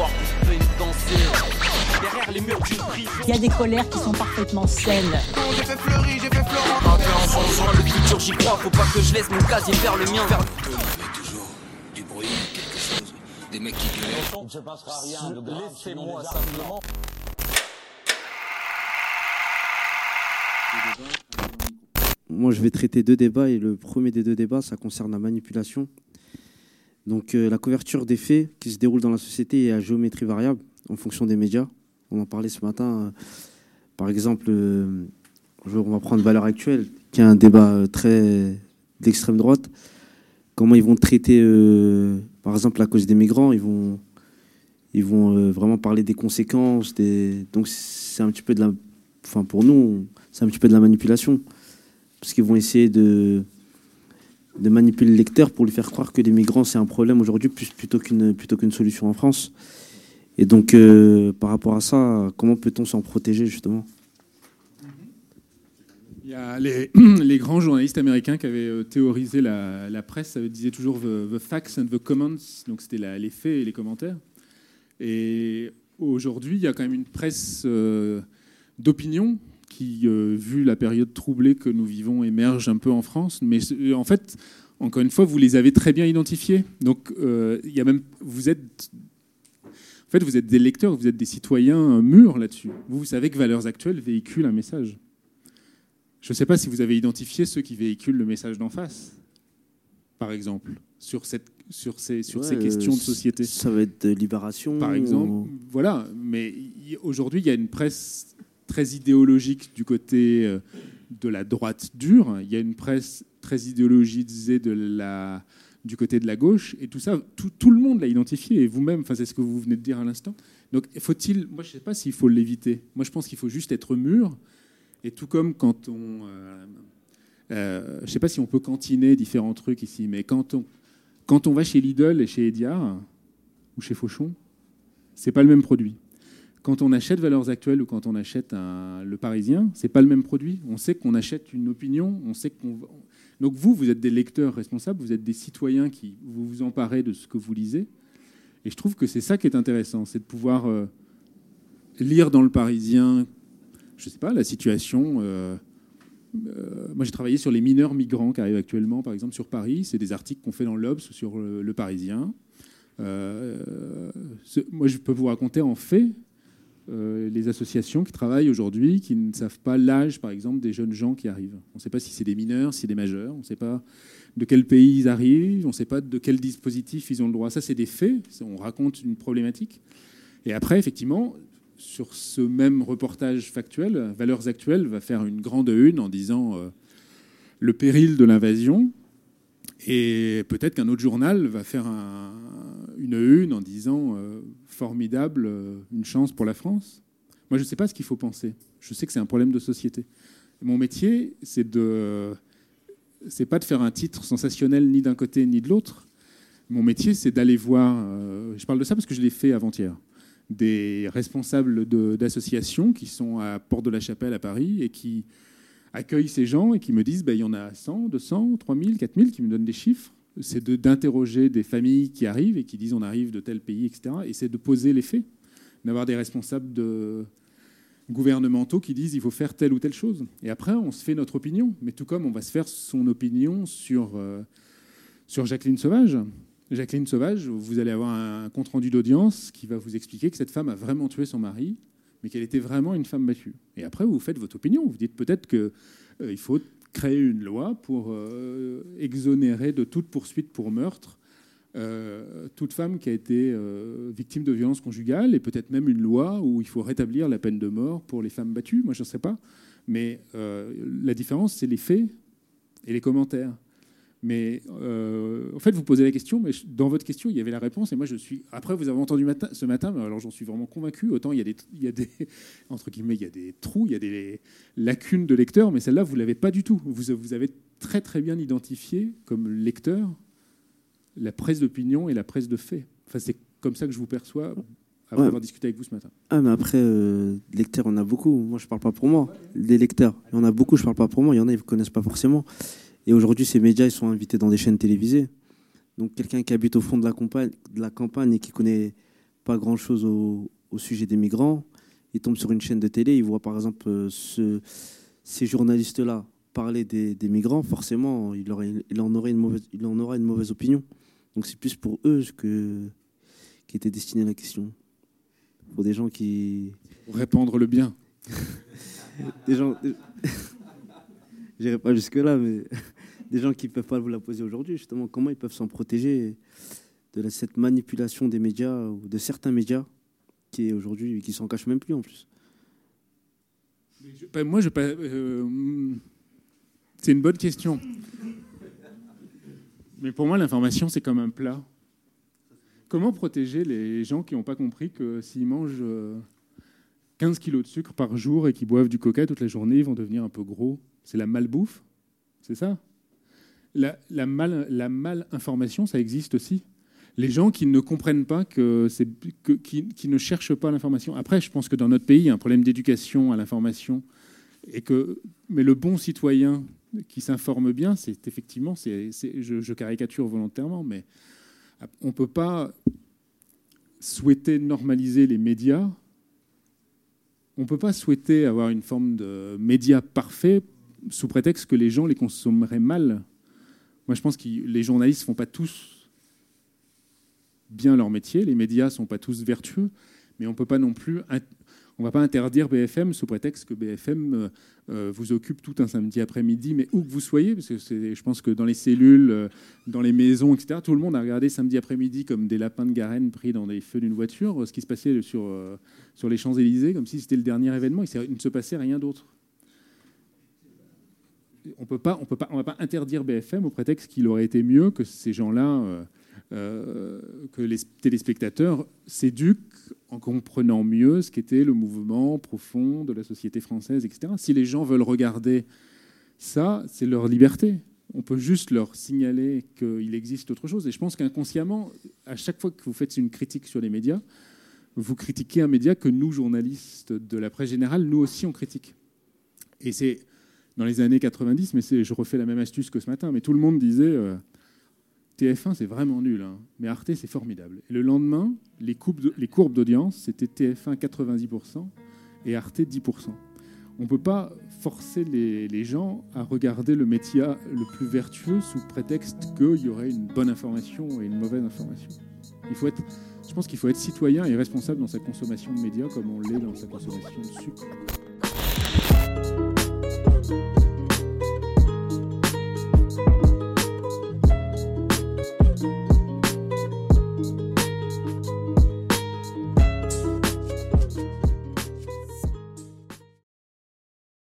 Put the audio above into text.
voir qu'on peut une danser. Derrière les murs d'une prison. Il y a des colères qui sont parfaitement saines. J'ai fait fleurir, j'ai fait Florent. Un peu en changeant le futur, j'y crois. Faut pas que je laisse mon casier faire le mien. Vers... Il y avait toujours du bruit, quelque chose, des mecs qui gueulaient. Il ne se passera rien de grave. Laissez-moi simplement. Moi, je vais traiter deux débats et le premier des deux débats, ça concerne la manipulation. Donc, euh, la couverture des faits qui se déroulent dans la société est à géométrie variable en fonction des médias. On en parlait ce matin. euh, par exemple, euh, on va prendre Valeurs Actuelles, qui est un débat très d'extrême droite. Comment ils vont traiter, par exemple, la cause des migrants Ils vont, ils vont vraiment parler des conséquences. Des... Donc, c'est un petit peu de la. Enfin, pour nous, c'est un petit peu de la manipulation parce qu'ils vont essayer de, de manipuler le lecteur pour lui faire croire que les migrants, c'est un problème aujourd'hui plutôt qu'une solution en France. Et donc, euh, par rapport à ça, comment peut-on s'en protéger, justement? Il y a les, grands journalistes américains qui avaient euh, théorisé la, presse, ça disait toujours the, facts and the comments, donc c'était les faits et les commentaires. Et aujourd'hui, il y a quand même une presse euh, d'opinion qui, euh, vu la période troublée que nous vivons, émerge un peu en France. Mais euh, en fait, encore une fois, vous les avez très bien identifiés. Donc, euh, il y a même, vous êtes en fait, vous êtes des lecteurs, vous êtes des citoyens euh, mûrs là-dessus. Vous, vous savez que Valeurs Actuelles véhicule un message. Je ne sais pas si vous avez identifié ceux qui véhiculent le message d'en face, par exemple, sur, cette, sur, ces, sur ces questions de société. Ça va être de libération. Par exemple, ou- voilà. Mais aujourd'hui, il y a une presse très idéologique du côté euh, de la droite dure. Il y a une presse très idéologisée de la, du côté de la gauche. Et tout ça, tout, le monde l'a identifié. Et vous-même, enfin, c'est ce que vous venez de dire à l'instant. Donc, faut-il. Moi, je ne sais pas s'il faut l'éviter. Moi, je pense qu'il faut juste être mûr. Et tout comme quand on. euh, euh, je ne sais pas si on peut cantiner différents trucs ici, mais quand on, quand on va chez Lidl et chez Ediard, ou chez Fauchon, c'est pas le même produit. Quand on achète Valeurs Actuelles ou quand on achète Le Parisien, c'est pas le même produit. On sait qu'on achète une opinion. Donc vous, vous êtes des lecteurs responsables, vous êtes des citoyens qui vous vous emparez de ce que vous lisez. Et je trouve que c'est ça qui est intéressant, c'est de pouvoir euh, lire dans Le Parisien, je sais pas, la situation. euh, euh, moi, j'ai travaillé sur les mineurs migrants qui arrivent actuellement, par exemple, sur Paris. C'est des articles qu'on fait dans l'Obs sur le, Parisien. Moi, je peux vous raconter en fait euh, les associations qui travaillent aujourd'hui, qui ne savent pas l'âge, par exemple, des jeunes gens qui arrivent. On ne sait pas si c'est des mineurs, si c'est des majeurs, on ne sait pas de quel pays ils arrivent, on ne sait pas de quel dispositif ils ont le droit. Ça, c'est des faits, on raconte une problématique. Et après, effectivement, sur ce même reportage factuel, Valeurs Actuelles va faire une grande une en disant euh, le péril de l'invasion. Et peut-être qu'un autre journal va faire un- une une en disant euh, formidable, euh, une chance pour la France. Moi, je ne sais pas ce qu'il faut penser. Je sais que c'est un problème de société. Mon métier, c'est de, c'est pas de faire un titre sensationnel ni d'un côté ni de l'autre. Mon métier, c'est d'aller voir. euh, je parle de ça parce que je l'ai fait avant-hier des responsables d'associations qui sont à Porte de la Chapelle à Paris et qui accueillent ces gens et qui me disent bah, il y en a 100, 200, 3000, 4000 qui me donnent des chiffres. C'est d'interroger des familles qui arrivent et qui disent on arrive de tel pays, etc. Et c'est de poser les faits, d'avoir des responsables gouvernementaux qui disent il faut faire telle ou telle chose. Et après, on se fait notre opinion. Mais tout comme on va se faire son opinion sur, euh, sur Jacqueline Sauvage. Jacqueline Sauvage, vous allez avoir un compte-rendu d'audience qui va vous expliquer que cette femme a vraiment tué son mari, mais qu'elle était vraiment une femme battue. Et après, vous faites votre opinion. Vous dites peut-être qu'il faut créer une loi pour euh, exonérer de toute poursuite pour meurtre euh, toute femme qui a été euh, victime de violences conjugales, et peut-être même une loi où il faut rétablir la peine de mort pour les femmes battues. Moi, je ne sais pas. Mais euh, la différence, c'est les faits et les commentaires. Mais euh, en fait, vous posez la question, mais dans votre question, il y avait la réponse. Et moi, je suis. Après, vous avez entendu matin, ce matin, mais alors j'en suis vraiment convaincu. Autant il y a des, il y a des entre guillemets, il y a des trous, il y a des lacunes de lecteur, mais celle-là, vous l'avez pas du tout. Vous, vous avez très très bien identifié comme lecteur la presse d'opinion et la presse de fait. Enfin, c'est comme ça que je vous perçois après Ouais. avoir discuté avec vous ce matin. Ah, mais après, euh, lecteurs, on a beaucoup. Moi, je parle pas pour moi. Des lecteurs, il y en a beaucoup, je parle pas pour moi. Il y en a, ils ne connaissent pas forcément. Et aujourd'hui, ces médias, ils sont invités dans des chaînes télévisées. Donc, quelqu'un qui habite au fond de la campagne, de la campagne et qui connaît pas grand-chose au, au sujet des migrants. Il tombe sur une chaîne de télé, il voit par exemple euh, ce- ces journalistes-là parler des, des migrants, forcément, il, aurait, il, en aurait une mauvaise, il en aura une mauvaise opinion. Donc c'est plus pour eux que, qui était destinée la question. Pour des gens qui... Pour répandre le bien. Des gens... J'irai pas jusque-là, mais des gens qui ne peuvent pas vous la poser aujourd'hui, justement, comment ils peuvent s'en protéger de cette manipulation des médias ou de certains médias qui aujourd'hui qui s'en cachent même plus en plus? Je- moi, je euh, c'est une bonne question. Mais pour moi, l'information, c'est comme un plat. Comment protéger les gens qui n'ont pas compris que s'ils mangent euh, 15 kilos de sucre par jour et qu'ils boivent du coca toute la journée, ils vont devenir un peu gros? C'est la malbouffe? C'est ça? La, la, ça existe aussi. Les gens qui ne comprennent pas qui, ne cherchent pas l'information. Après, je pense que dans notre pays, il y a un problème d'éducation à l'information mais le bon citoyen qui s'informe bien, c'est effectivement, je, je caricature volontairement, mais on peut pas souhaiter normaliser les médias. On peut pas souhaiter avoir une forme de médias parfait sous prétexte que les gens les consommeraient mal. Moi, je pense que les journalistes font pas tous bien leur métier, les médias sont pas tous vertueux, mais on peut pas non plus, on va pas interdire BFM sous prétexte que BFM euh, euh, vous occupe tout un samedi après-midi, mais où que vous soyez, parce que je pense que dans les cellules, euh, dans les maisons, etc., tout le monde a regardé samedi après-midi comme des lapins de Garenne pris dans des feux d'une voiture, ce qui se passait sur, sur les Champs-Élysées, comme si c'était le dernier événement, il ne se passait rien d'autre. On peut pas, on peut pas, on va pas interdire BFM au prétexte qu'il aurait été mieux que ces gens-là, euh, euh, que les téléspectateurs s'éduquent en comprenant mieux ce qu'était le mouvement profond de la société française, etc. Si les gens veulent regarder ça, c'est leur liberté. On peut juste leur signaler qu'il existe autre chose. Et je pense qu'inconsciemment, à chaque fois que vous faites une critique sur les médias, vous critiquez un média que nous, journalistes de la presse générale, nous aussi on critique. Et c'est dans les années 90, mais je refais la même astuce que ce matin, mais tout le monde disait euh, TF1 c'est vraiment nul, hein, mais Arte c'est formidable. Et le lendemain, les, courbes d'audience, c'était TF1 90% et Arte 10%. On ne peut pas forcer les, les gens à regarder le métier le plus vertueux sous prétexte qu'il y aurait une bonne information et une mauvaise information. Il faut être, je pense qu'il faut être citoyen et responsable dans sa consommation de médias comme on l'est dans sa consommation de sucre.